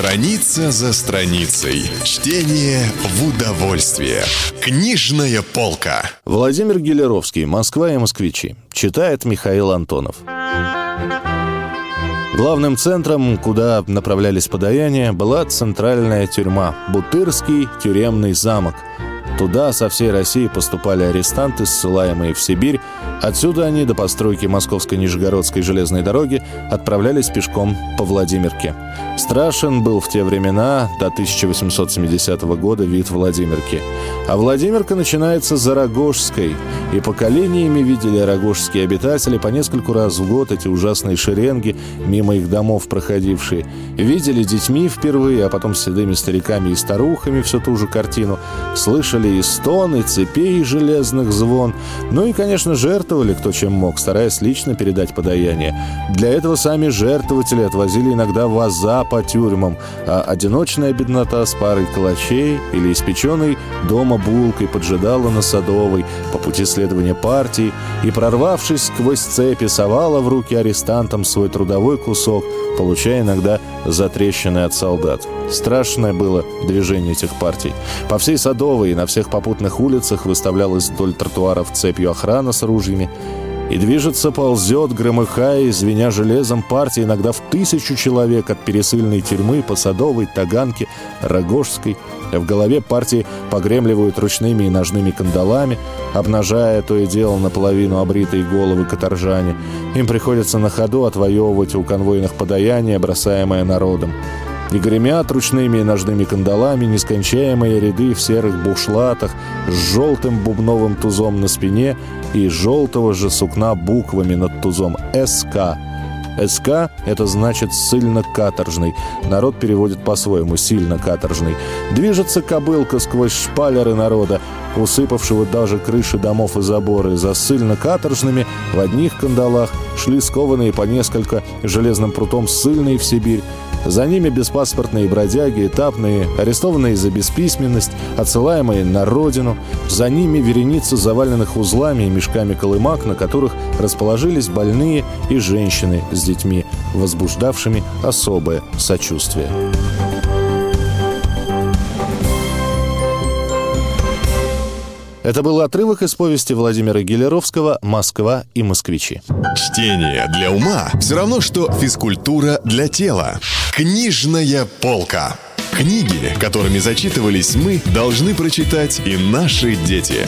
Страница за страницей. Чтение в удовольствие. Книжная полка. Владимир Гелеровский. Москва и москвичи. Читает Михаил Антонов. Главным центром, куда направлялись подаяния, была центральная тюрьма – Бутырский тюремный замок – Туда со всей России поступали арестанты, ссылаемые в Сибирь. Отсюда они до постройки Московско-Нижегородской железной дороги отправлялись пешком по Владимирке. Страшен был в те времена, до 1870 года, вид Владимирки. А Владимирка начинается за Рогожской. И поколениями видели рогожские обитатели по нескольку раз в год эти ужасные шеренги, мимо их домов проходившие. Видели детьми впервые, а потом седыми стариками и старухами всю ту же картину. Слышали и стоны, цепей железных звон. Ну и, конечно, жертвовали кто чем мог, стараясь лично передать подаяние. Для этого сами жертвователи отвозили иногда ваза по тюрьмам, а одиночная беднота с парой калачей или испеченной дома булкой поджидала на Садовой по пути следования партии и, прорвавшись сквозь цепи, совала в руки арестантам свой трудовой кусок, получая иногда затрещины от солдат. Страшное было движение этих партий. По всей Садовой и на всех попутных улицах выставлялась вдоль тротуаров цепью охрана с ружьями. И движется, ползет, громыхая, звеня железом партия иногда в тысячу человек от пересыльной тюрьмы по Садовой, Таганке, Рогожской. В голове партии погремливают ручными и ножными кандалами, обнажая то и дело наполовину обритые головы каторжане. Им приходится на ходу отвоевывать у конвойных подаяния, бросаемое народом. И гремят ручными и ножными кандалами нескончаемые ряды в серых бушлатах с желтым бубновым тузом на спине и желтого же сукна буквами над тузом «СК». СК – это значит «сильно-каторжный». Народ переводит по-своему «сильно-каторжный». Движется кобылка сквозь шпалеры народа, усыпавшего даже крыши домов и заборы. За ссыльно-каторжными в одних кандалах шли скованные по несколько железным прутом ссыльные в Сибирь, за ними беспаспортные бродяги, этапные, арестованные за бесписьменность, отсылаемые на родину. За ними вереница заваленных узлами и мешками колымак, на которых расположились больные и женщины с детьми, возбуждавшими особое сочувствие. Это был отрывок из повести Владимира Гелеровского «Москва и москвичи». Чтение для ума все равно, что физкультура для тела. Книжная полка. Книги, которыми зачитывались мы, должны прочитать и наши дети.